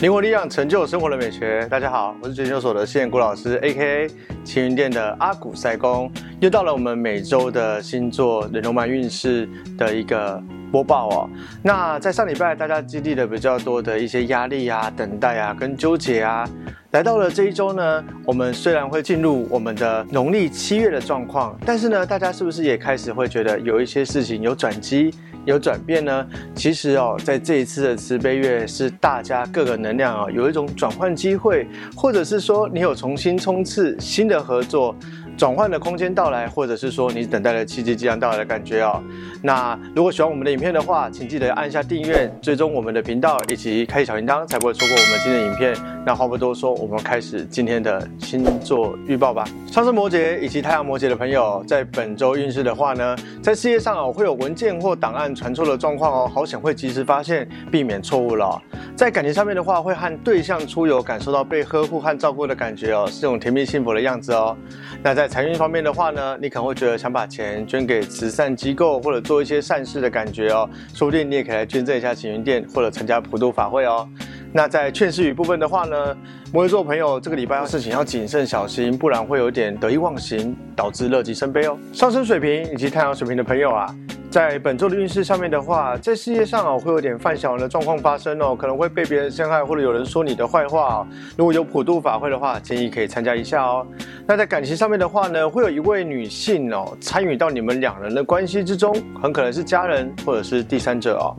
灵活力量成就生活的美学。大家好，我是研究所的现古老师，A.K.A. 晴云店的阿古塞公。又到了我们每周的星座人龙满运势的一个播报哦。那在上礼拜，大家经历了比较多的一些压力啊、等待啊、跟纠结啊。来到了这一周呢，我们虽然会进入我们的农历七月的状况，但是呢，大家是不是也开始会觉得有一些事情有转机？有转变呢？其实哦，在这一次的慈悲月，是大家各个能量啊，有一种转换机会，或者是说你有重新冲刺新的合作。转换的空间到来，或者是说你等待的契机即将到来的感觉哦。那如果喜欢我们的影片的话，请记得按下订阅，追踪我们的频道，以及开启小铃铛，才不会错过我们今天的影片。那话不多说，我们开始今天的星座预报吧。上升摩羯以及太阳摩羯的朋友，在本周运势的话呢，在事业上哦会有文件或档案传错的状况哦，好险会及时发现，避免错误了。在感情上面的话，会和对象出游，感受到被呵护和照顾的感觉哦，是种甜蜜幸福的样子哦。那在财运方面的话呢，你可能会觉得想把钱捐给慈善机构或者做一些善事的感觉哦，说不定你也可以来捐赠一下晴云店或者参加普渡法会哦。那在劝世语部分的话呢，摩羯座朋友这个礼拜事情要谨慎小心，不然会有点得意忘形，导致乐极生悲哦。上升水平以及太阳水平的朋友啊。在本周的运势上面的话，在事业上哦会有点犯小人的状况发生哦，可能会被别人陷害或者有人说你的坏话。哦如果有普渡法会的话，建议可以参加一下哦。那在感情上面的话呢，会有一位女性哦参与到你们两人的关系之中，很可能是家人或者是第三者哦。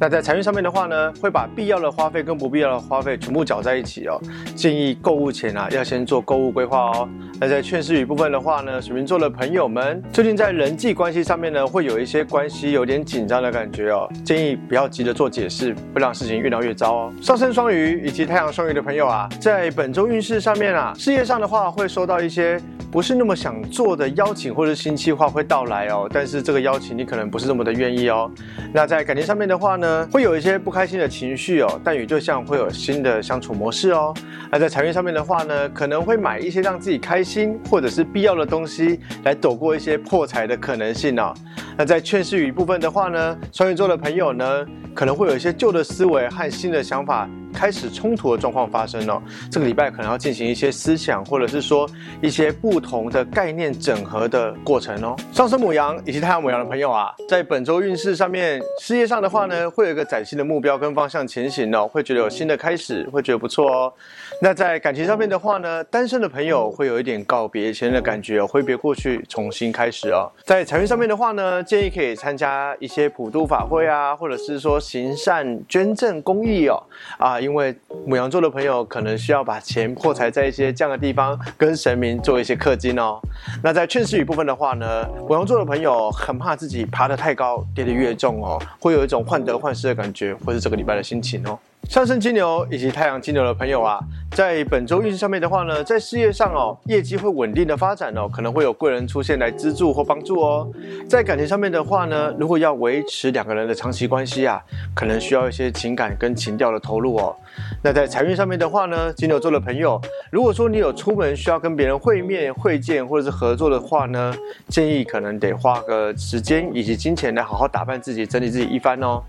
那在财运上面的话呢，会把必要的花费跟不必要的花费全部搅在一起哦。建议购物前啊，要先做购物规划哦。那在劝世语部分的话呢，水瓶座的朋友们，最近在人际关系上面呢，会有一些关系有点紧张的感觉哦。建议不要急着做解释，会让事情越闹越糟哦。上升双鱼以及太阳双鱼的朋友啊，在本周运势上面啊，事业上的话会收到一些。不是那么想做的邀请或者新计划会到来哦，但是这个邀请你可能不是那么的愿意哦。那在感情上面的话呢，会有一些不开心的情绪哦，但与对象会有新的相处模式哦。那在财运上面的话呢，可能会买一些让自己开心或者是必要的东西，来躲过一些破财的可能性哦。那在劝世语部分的话呢，双鱼座的朋友呢，可能会有一些旧的思维和新的想法。开始冲突的状况发生了，这个礼拜可能要进行一些思想，或者是说一些不同的概念整合的过程哦。上升母羊以及太阳母羊的朋友啊，在本周运势上面，事业上的话呢，会有一个崭新的目标跟方向前行哦，会觉得有新的开始，会觉得不错哦。那在感情上面的话呢，单身的朋友会有一点告别前任的感觉，挥别过去，重新开始哦。在财运上面的话呢，建议可以参加一些普渡法会啊，或者是说行善捐赠公益哦，啊。因为母羊座的朋友可能需要把钱破财在一些这样的地方，跟神明做一些氪金哦。那在劝示语部分的话呢，母羊座的朋友很怕自己爬得太高，跌得越重哦，会有一种患得患失的感觉，或是这个礼拜的心情哦。上升金牛以及太阳金牛的朋友啊，在本周运势上面的话呢，在事业上哦，业绩会稳定的发展哦，可能会有贵人出现来资助或帮助哦。在感情上面的话呢，如果要维持两个人的长期关系啊，可能需要一些情感跟情调的投入哦。那在财运上面的话呢，金牛座的朋友，如果说你有出门需要跟别人会面、会见或者是合作的话呢，建议可能得花个时间以及金钱来好好打扮自己、整理自己一番哦。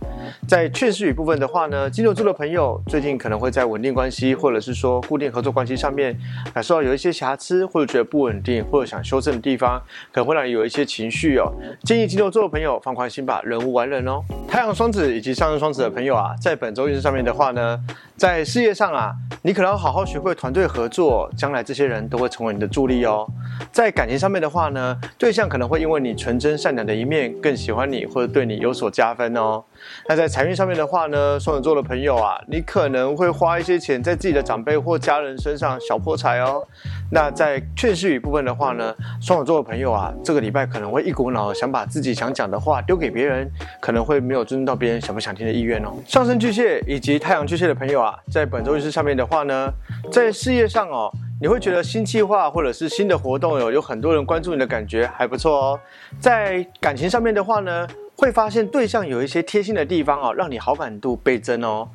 在劝世语部分的话呢，金牛座的朋友最近可能会在稳定关系或者是说固定合作关系上面感受到有一些瑕疵，或者觉得不稳定，或者想修正的地方，可能会让你有一些情绪哦。建议金牛座的朋友放宽心吧，人无完人哦。太阳双子以及上升双子的朋友啊，在本周运势上面的话呢，在事业上啊，你可能要好好学会团队合作，将来这些人都会成为你的助力哦。在感情上面的话呢，对象可能会因为你纯真善良的一面更喜欢你，或者对你有所加分哦。那在财运上面的话呢，双子座的朋友啊，你可能会花一些钱在自己的长辈或家人身上小破财哦。那在劝世语部分的话呢，双子座的朋友啊，这个礼拜可能会一股脑想把自己想讲的话丢给别人，可能会没有尊重到别人想不想听的意愿哦。上升巨蟹以及太阳巨蟹的朋友啊，在本周运势上面的话呢，在事业上哦。你会觉得新计划或者是新的活动有有很多人关注你的感觉还不错哦。在感情上面的话呢，会发现对象有一些贴心的地方哦，让你好感度倍增哦。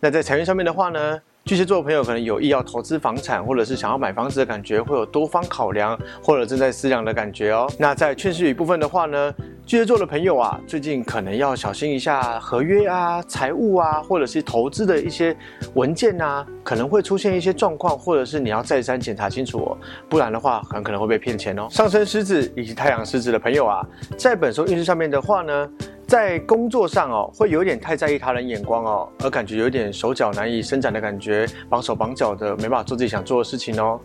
那在财运上面的话呢？巨蟹座的朋友可能有意要投资房产，或者是想要买房子的感觉，会有多方考量或者正在思量的感觉哦。那在劝世语部分的话呢，巨蟹座的朋友啊，最近可能要小心一下合约啊、财务啊，或者是投资的一些文件啊，可能会出现一些状况，或者是你要再三检查清楚哦，不然的话很可能会被骗钱哦。上升狮子以及太阳狮子的朋友啊，在本周运势上面的话呢。在工作上哦，会有点太在意他人眼光哦，而感觉有点手脚难以伸展的感觉，绑手绑脚的，没办法做自己想做的事情哦。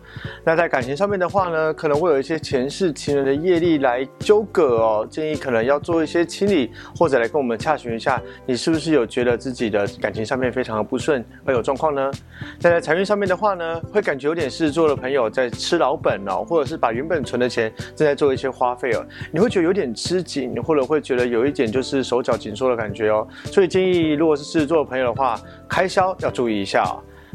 那在感情上面的话呢，可能会有一些前世情人的业力来纠葛哦，建议可能要做一些清理，或者来跟我们洽询一下，你是不是有觉得自己的感情上面非常的不顺，而有状况呢？在财运上面的话呢，会感觉有点事做的朋友在吃老本哦，或者是把原本存的钱正在做一些花费哦，你会觉得有点吃紧，或者会觉得有一点就是。是手脚紧缩的感觉哦，所以建议如果是狮子座的朋友的话，开销要注意一下。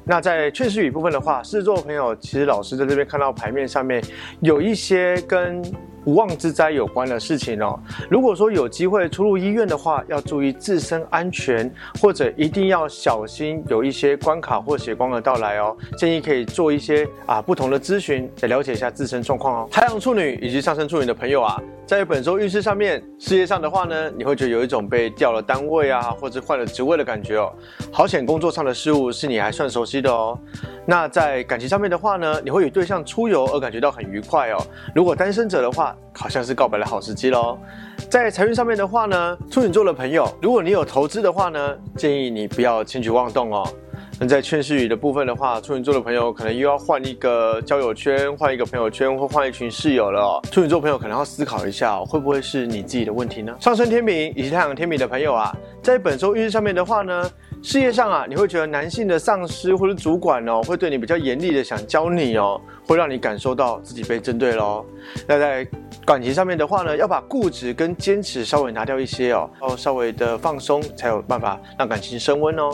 那在劝世语部分的话，狮子座的朋友，其实老师在这边看到牌面上面有一些跟。无妄之灾有关的事情哦。如果说有机会出入医院的话，要注意自身安全，或者一定要小心有一些关卡或血光的到来哦。建议可以做一些啊不同的咨询，来了解一下自身状况哦。太阳处女以及上升处女的朋友啊，在本周运势上面，事业上的话呢，你会觉得有一种被调了单位啊，或者换了职位的感觉哦。好险，工作上的事物是你还算熟悉的哦。那在感情上面的话呢，你会与对象出游而感觉到很愉快哦。如果单身者的话，好像是告白的好时机喽。在财运上面的话呢，处女座的朋友，如果你有投资的话呢，建议你不要轻举妄动哦。那在劝世语的部分的话，处女座的朋友可能又要换一个交友圈，换一个朋友圈，或换一群室友了。处女座朋友可能要思考一下，会不会是你自己的问题呢？上升天平以及太阳天平的朋友啊，在本周运势上面的话呢。事业上啊，你会觉得男性的上司或者主管哦，会对你比较严厉的想教你哦，会让你感受到自己被针对喽。那在感情上面的话呢，要把固执跟坚持稍微拿掉一些哦，要稍微的放松，才有办法让感情升温哦。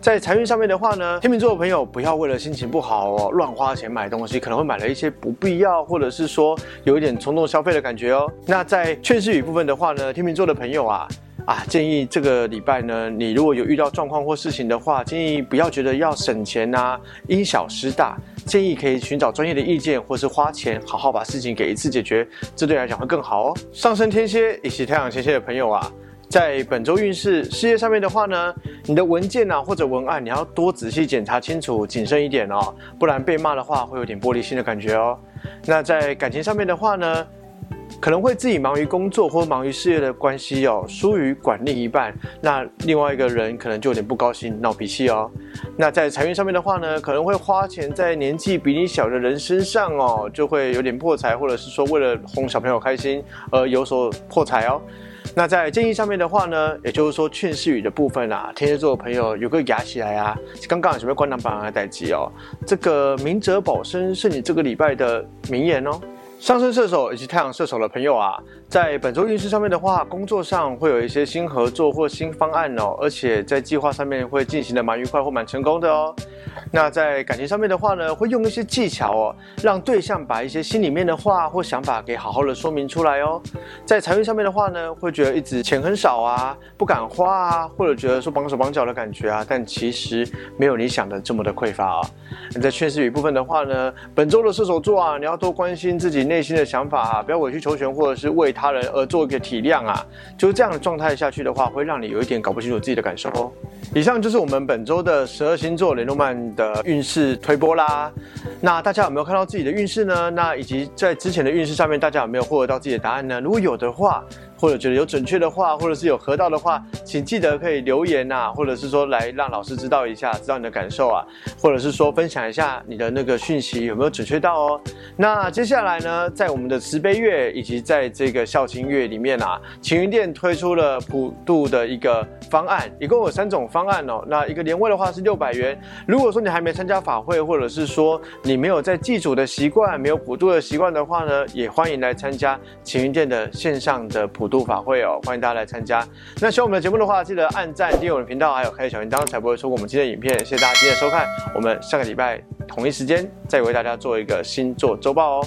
在财运上面的话呢，天秤座的朋友不要为了心情不好哦，乱花钱买东西，可能会买了一些不必要，或者是说有一点冲动消费的感觉哦。那在劝世语部分的话呢，天秤座的朋友啊。啊，建议这个礼拜呢，你如果有遇到状况或事情的话，建议不要觉得要省钱呐，因小失大，建议可以寻找专业的意见，或是花钱好好把事情给一次解决，这对来讲会更好哦。上升天蝎以及太阳天蝎的朋友啊，在本周运势事业上面的话呢，你的文件啊或者文案，你要多仔细检查清楚，谨慎一点哦，不然被骂的话会有点玻璃心的感觉哦。那在感情上面的话呢？可能会自己忙于工作或忙于事业的关系哦，疏于管另一半，那另外一个人可能就有点不高兴、闹脾气哦。那在财运上面的话呢，可能会花钱在年纪比你小的人身上哦，就会有点破财，或者是说为了哄小朋友开心而有所破财哦。那在建议上面的话呢，也就是说劝世语的部分啊，天蝎座的朋友有个牙起来啊，刚刚准备关档板来待机哦，这个明哲保身是你这个礼拜的名言哦。上升射手以及太阳射手的朋友啊，在本周运势上面的话，工作上会有一些新合作或新方案哦，而且在计划上面会进行的蛮愉快或蛮成功的哦。那在感情上面的话呢，会用一些技巧哦，让对象把一些心里面的话或想法给好好的说明出来哦。在财运上面的话呢，会觉得一直钱很少啊，不敢花啊，或者觉得说绑手绑脚的感觉啊，但其实没有你想的这么的匮乏啊。在劝世语部分的话呢，本周的射手座啊，你要多关心自己内心的想法啊，不要委曲求全或者是为他人而做一个体谅啊。就是这样的状态下去的话，会让你有一点搞不清楚自己的感受哦。以上就是我们本周的十二星座联动漫。的运势推波啦，那大家有没有看到自己的运势呢？那以及在之前的运势上面，大家有没有获得到自己的答案呢？如果有的话。或者觉得有准确的话，或者是有合到的话，请记得可以留言呐，或者是说来让老师知道一下，知道你的感受啊，或者是说分享一下你的那个讯息有没有准确到哦。那接下来呢，在我们的慈悲月以及在这个孝亲月里面啊，晴云店推出了普渡的一个方案，一共有三种方案哦。那一个年位的话是六百元，如果说你还没参加法会，或者是说你没有在祭祖的习惯，没有普渡的习惯的话呢，也欢迎来参加晴云店的线上的普。度法会哦，欢迎大家来参加。那希望我们的节目的话，记得按赞、订阅我的频道，还有开小铃铛，才不会错过我们今天的影片。谢谢大家今天的收看，我们下个礼拜同一时间再为大家做一个星座周报哦。